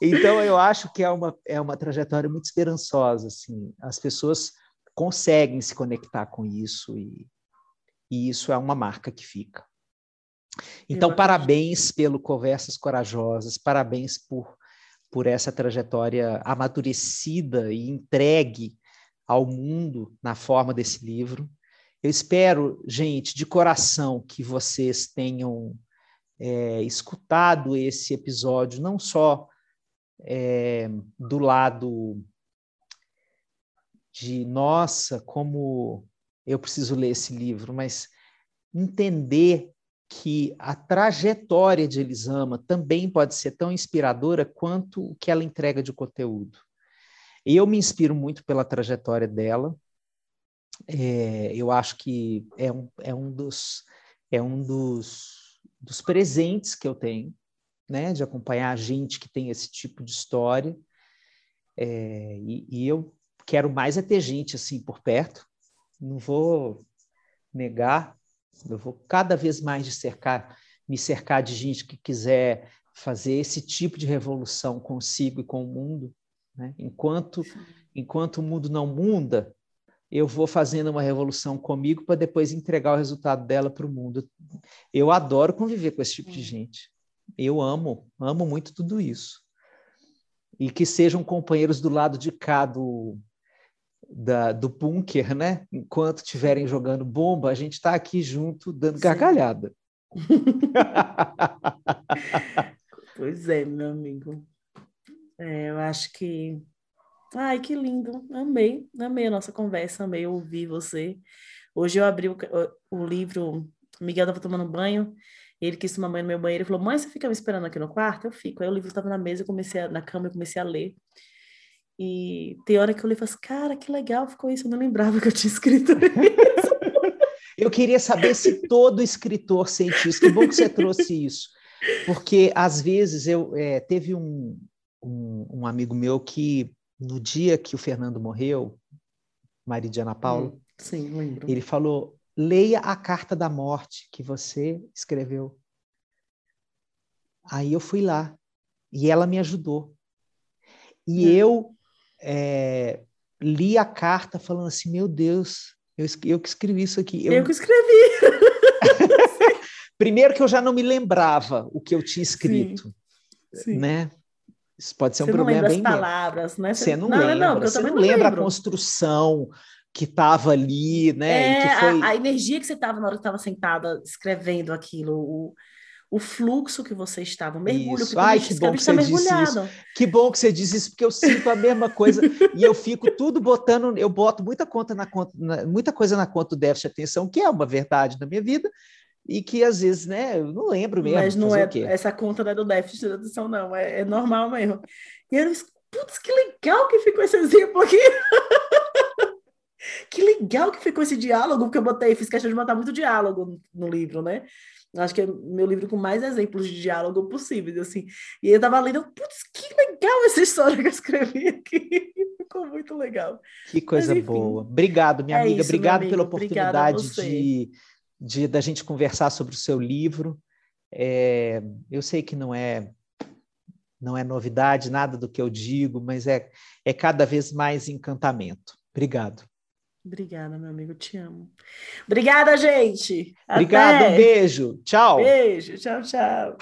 Então, eu acho que é uma, é uma trajetória muito esperançosa. Assim. As pessoas conseguem se conectar com isso e, e isso é uma marca que fica. Então, parabéns pelo Conversas Corajosas, parabéns por, por essa trajetória amadurecida e entregue ao mundo na forma desse livro. Eu espero, gente, de coração, que vocês tenham é, escutado esse episódio, não só é, do lado de nossa, como eu preciso ler esse livro, mas entender que a trajetória de Elisama também pode ser tão inspiradora quanto o que ela entrega de conteúdo. Eu me inspiro muito pela trajetória dela. É, eu acho que é um, é um dos é um dos, dos presentes que eu tenho, né, de acompanhar gente que tem esse tipo de história. É, e, e eu quero mais é ter gente assim por perto. Não vou negar. Eu vou cada vez mais de cercar, me cercar de gente que quiser fazer esse tipo de revolução consigo e com o mundo. Né? Enquanto, enquanto o mundo não muda, eu vou fazendo uma revolução comigo para depois entregar o resultado dela para o mundo. Eu adoro conviver com esse tipo de gente. Eu amo, amo muito tudo isso. E que sejam companheiros do lado de cá do, da, do bunker, né? Enquanto estiverem jogando bomba, a gente está aqui junto dando Sim. gargalhada. pois é, meu amigo. É, eu acho que. Ai, que lindo. Amei, amei a nossa conversa, amei ouvir você. Hoje eu abri o, o livro, o Miguel estava tomando banho, ele quis tomar banho no meu banheiro e falou: Mãe, você fica me esperando aqui no quarto? Eu fico. Aí o livro estava na mesa, eu comecei a, na cama, eu comecei a ler. E tem hora que eu li e assim, cara, que legal ficou isso, eu não lembrava que eu tinha escrito isso. eu queria saber se todo escritor sente isso. Que bom que você trouxe isso. Porque, às vezes, eu é, teve um, um, um, amigo meu que, no dia que o Fernando morreu, marido de Ana Paula, hum, sim, lembro. ele falou, leia a carta da morte que você escreveu. Aí eu fui lá, e ela me ajudou. E hum. eu é, li a carta falando assim, meu Deus, eu, eu que escrevi isso aqui. Eu, eu que escrevi. Primeiro que eu já não me lembrava o que eu tinha escrito, sim, sim. né? Isso pode ser você um problema bem... Você não lembra as palavras, né? Você, não, não lembra, não, você não, lembra a construção que estava ali, né? É, foi... a, a, energia que você estava na hora que estava sentada escrevendo aquilo, o, o fluxo que você estava, o mergulho isso. que Ai, que bom que você disse isso. Que bom que você diz isso, porque eu sinto a mesma coisa e eu fico tudo botando, eu boto muita conta na conta, na, muita coisa na conta do déficit de atenção, que é uma verdade na minha vida, e que às vezes, né, eu não lembro mesmo. Mas não é essa conta não é do déficit de atenção, não, é, é normal mesmo. E eu putz, que legal que ficou esse exemplo aqui. que legal que ficou esse diálogo, porque eu botei, fiz questão de botar muito diálogo no livro, né? Acho que é meu livro com mais exemplos de diálogo possíveis, assim. E eu tava lendo, putz, que legal essa história que eu escrevi aqui. Ficou muito legal. Que coisa Mas, boa. Obrigado, minha é amiga. Isso, Obrigado amigo. pela oportunidade de, de da gente conversar sobre o seu livro. É, eu sei que não é não é novidade nada do que eu digo, mas é, é cada vez mais encantamento. Obrigado. Obrigada, meu amigo, te amo. Obrigada, gente. Obrigado, um beijo. Tchau. Beijo, tchau, tchau.